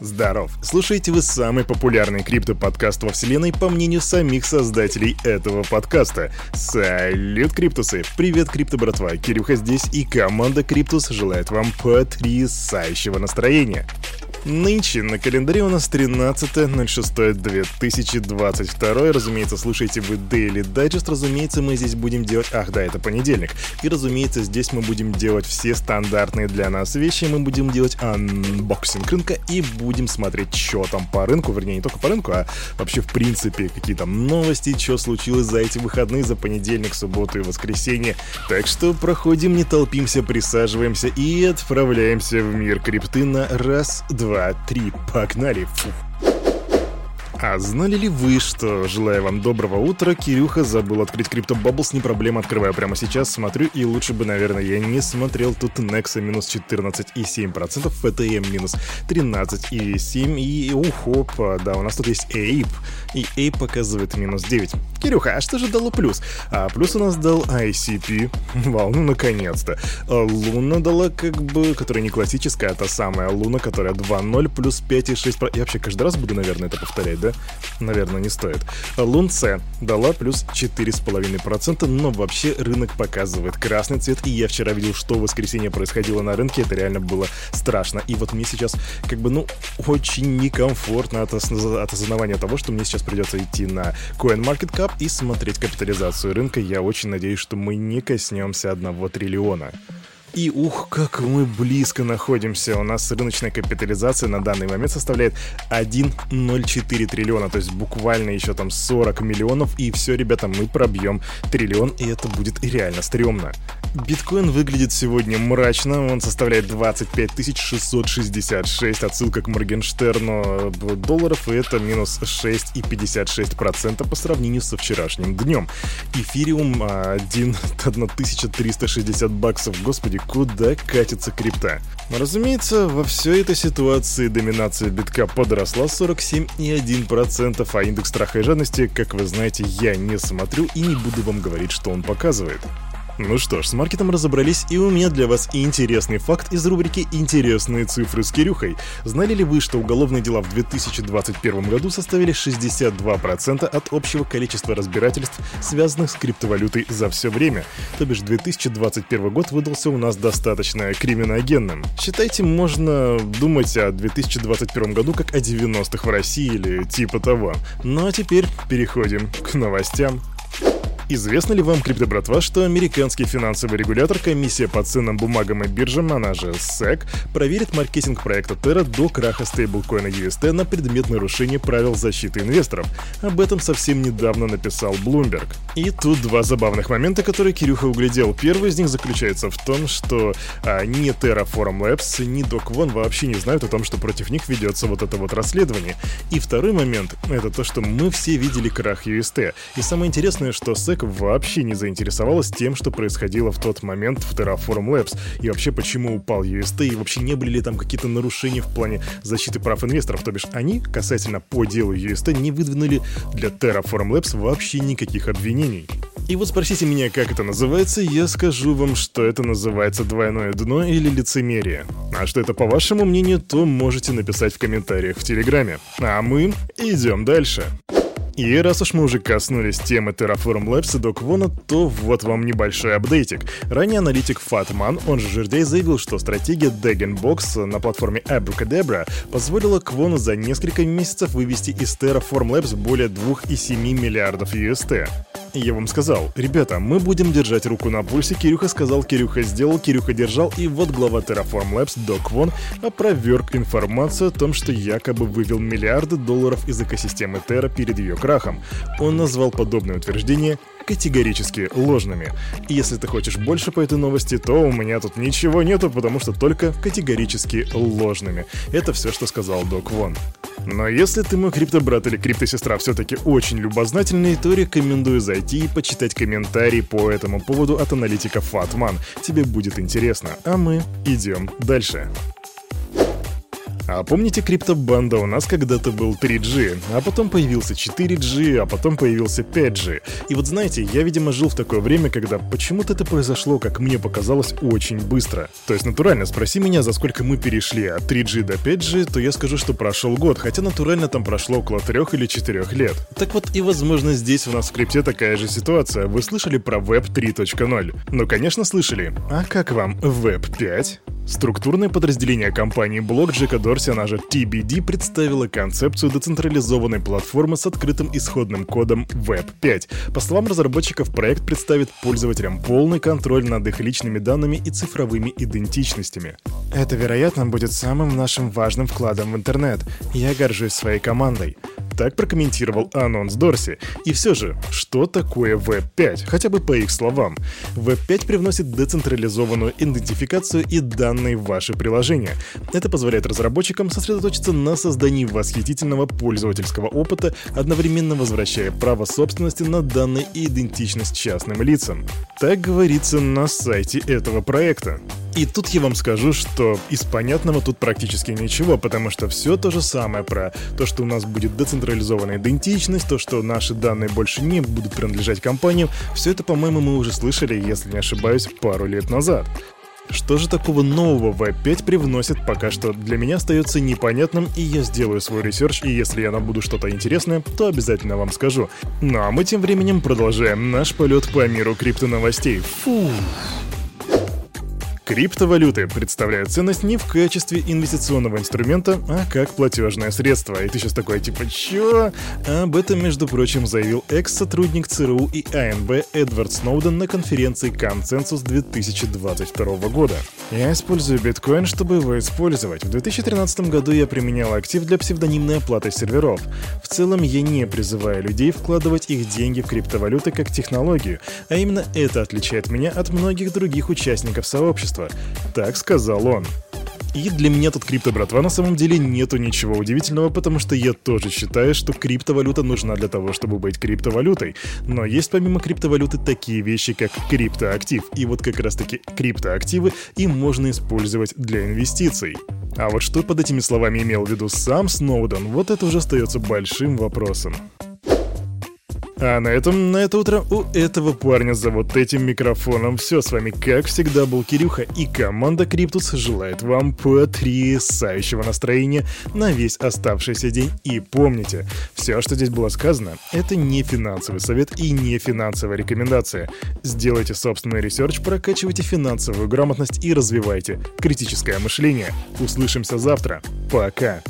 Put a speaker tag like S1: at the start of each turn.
S1: Здоров! Слушаете вы самый популярный крипто-подкаст во вселенной по мнению самих создателей этого подкаста. Салют, Криптусы! Привет, крипто-братва! Кирюха здесь и команда Криптус желает вам потрясающего настроения. Нынче на календаре у нас 13.06.2022. Разумеется, слушайте вы Daily Digest. Разумеется, мы здесь будем делать... Ах, да, это понедельник. И, разумеется, здесь мы будем делать все стандартные для нас вещи. Мы будем делать анбоксинг рынка и будем смотреть, что там по рынку. Вернее, не только по рынку, а вообще, в принципе, какие там новости, что случилось за эти выходные, за понедельник, субботу и воскресенье. Так что проходим, не толпимся, присаживаемся и отправляемся в мир крипты на раз, два, два, три, погнали! Фух. А знали ли вы, что, желая вам доброго утра, Кирюха забыл открыть Crypto Bubbles, не проблема, открываю прямо сейчас, смотрю, и лучше бы, наверное, я не смотрел тут Nexa минус 14,7%, FTM минус 13,7%, и ухоп, да, у нас тут есть Ape, и Ape показывает минус 9. Кирюха, а что же дало плюс? А плюс у нас дал ICP, вау, ну наконец-то. Луна дала как бы, которая не классическая, а та самая Луна, которая 2.0 плюс 5,6%. Я вообще каждый раз буду, наверное, это повторять, да? Наверное, не стоит. Лунце дала плюс 4,5%, но вообще рынок показывает красный цвет, и я вчера видел, что в воскресенье происходило на рынке, это реально было страшно. И вот мне сейчас, как бы, ну, очень некомфортно от осознавания того, что мне сейчас придется идти на CoinMarketCap и смотреть капитализацию рынка. Я очень надеюсь, что мы не коснемся одного триллиона. И ух, как мы близко находимся. У нас рыночная капитализация на данный момент составляет 1,04 триллиона. То есть буквально еще там 40 миллионов. И все, ребята, мы пробьем триллион. И это будет реально стрёмно. Биткоин выглядит сегодня мрачно. Он составляет 25 666. Отсылка к Моргенштерну долларов. И это минус 6,56% по сравнению со вчерашним днем. Эфириум 1, 1360 баксов. Господи, куда катится крипта. Разумеется, во всей этой ситуации доминация битка подросла 47,1%, а индекс страха и жадности, как вы знаете, я не смотрю и не буду вам говорить, что он показывает. Ну что ж, с маркетом разобрались, и у меня для вас интересный факт из рубрики «Интересные цифры с Кирюхой». Знали ли вы, что уголовные дела в 2021 году составили 62% от общего количества разбирательств, связанных с криптовалютой за все время? То бишь 2021 год выдался у нас достаточно криминогенным. Считайте, можно думать о 2021 году как о 90-х в России или типа того. Ну а теперь переходим к новостям. Известно ли вам, крипто-братва, что американский финансовый регулятор Комиссия по ценным бумагам и биржам, она же SEC, проверит маркетинг проекта Terra до краха стейблкоина UST на предмет нарушения правил защиты инвесторов? Об этом совсем недавно написал Bloomberg. И тут два забавных момента, которые Кирюха углядел. Первый из них заключается в том, что а, ни Terraform Labs, ни Doc One вообще не знают о том, что против них ведется вот это вот расследование. И второй момент — это то, что мы все видели крах UST. И самое интересное, что SEC человек вообще не заинтересовалась тем, что происходило в тот момент в Terraform Labs, и вообще почему упал UST, и вообще не были ли там какие-то нарушения в плане защиты прав инвесторов, то бишь они, касательно по делу UST, не выдвинули для Terraform Labs вообще никаких обвинений. И вот спросите меня, как это называется, я скажу вам, что это называется двойное дно или лицемерие. А что это по вашему мнению, то можете написать в комментариях в Телеграме. А мы идем дальше. И раз уж мы уже коснулись темы Terraform Labs и Doc то вот вам небольшой апдейтик. Ранее аналитик Fatman, он же Жердей, заявил, что стратегия Dagenbox на платформе Abracadabra позволила Квону за несколько месяцев вывести из Terraform Labs более 2,7 миллиардов UST. Я вам сказал, ребята, мы будем держать руку на пульсе, Кирюха сказал, Кирюха сделал, Кирюха держал, и вот глава Terraform Labs, Док Вон, опроверг информацию о том, что якобы вывел миллиарды долларов из экосистемы Terra перед ее крахом. Он назвал подобное утверждение категорически ложными. И если ты хочешь больше по этой новости, то у меня тут ничего нету, потому что только категорически ложными. Это все, что сказал Док Вон. Но если ты мой криптобрат или криптосестра все-таки очень любознательный, то рекомендую зайти и почитать комментарии по этому поводу от аналитика Фатман. Тебе будет интересно. А мы идем дальше. А помните, криптобанда у нас когда-то был 3G, а потом появился 4G, а потом появился 5G. И вот знаете, я, видимо, жил в такое время, когда почему-то это произошло, как мне показалось, очень быстро. То есть, натурально, спроси меня, за сколько мы перешли от 3G до 5G, то я скажу, что прошел год, хотя натурально там прошло около 3 или 4 лет. Так вот, и возможно здесь у нас в скрипте такая же ситуация. Вы слышали про Web 3.0? Ну, конечно, слышали. А как вам Web 5? Структурное подразделение компании блок Джека Дорси, она же TBD, представила концепцию децентрализованной платформы с открытым исходным кодом Web 5. По словам разработчиков, проект представит пользователям полный контроль над их личными данными и цифровыми идентичностями. Это, вероятно, будет самым нашим важным вкладом в интернет. Я горжусь своей командой. Так прокомментировал анонс Дорси. И все же, что такое Web5? Хотя бы по их словам. Web5 привносит децентрализованную идентификацию и данные в ваши приложения. Это позволяет разработчикам сосредоточиться на создании восхитительного пользовательского опыта, одновременно возвращая право собственности на данные и идентичность частным лицам. Так говорится на сайте этого проекта. И тут я вам скажу, что из понятного тут практически ничего, потому что все то же самое про то, что у нас будет децентрализованная идентичность, то, что наши данные больше не будут принадлежать компаниям, все это, по-моему, мы уже слышали, если не ошибаюсь, пару лет назад. Что же такого нового в 5 привносит, пока что для меня остается непонятным, и я сделаю свой research, и если я найду что-то интересное, то обязательно вам скажу. Ну а мы тем временем продолжаем наш полет по миру криптоновостей. Фу. Криптовалюты представляют ценность не в качестве инвестиционного инструмента, а как платежное средство. И ты сейчас такой, типа, чё? Об этом, между прочим, заявил экс-сотрудник ЦРУ и АНБ Эдвард Сноуден на конференции «Консенсус» 2022 года. Я использую биткоин, чтобы его использовать. В 2013 году я применял актив для псевдонимной оплаты серверов. В целом, я не призываю людей вкладывать их деньги в криптовалюты как технологию, а именно это отличает меня от многих других участников сообщества общества. Так сказал он. И для меня тут крипто, братва, на самом деле нету ничего удивительного, потому что я тоже считаю, что криптовалюта нужна для того, чтобы быть криптовалютой. Но есть помимо криптовалюты такие вещи, как криптоактив. И вот как раз таки криптоактивы и можно использовать для инвестиций. А вот что под этими словами имел в виду сам Сноуден, вот это уже остается большим вопросом. А на этом, на это утро у этого парня за вот этим микрофоном все. С вами, как всегда, был Кирюха, и команда Криптус желает вам потрясающего настроения на весь оставшийся день. И помните, все, что здесь было сказано, это не финансовый совет и не финансовая рекомендация. Сделайте собственный research, прокачивайте финансовую грамотность и развивайте критическое мышление. Услышимся завтра. Пока.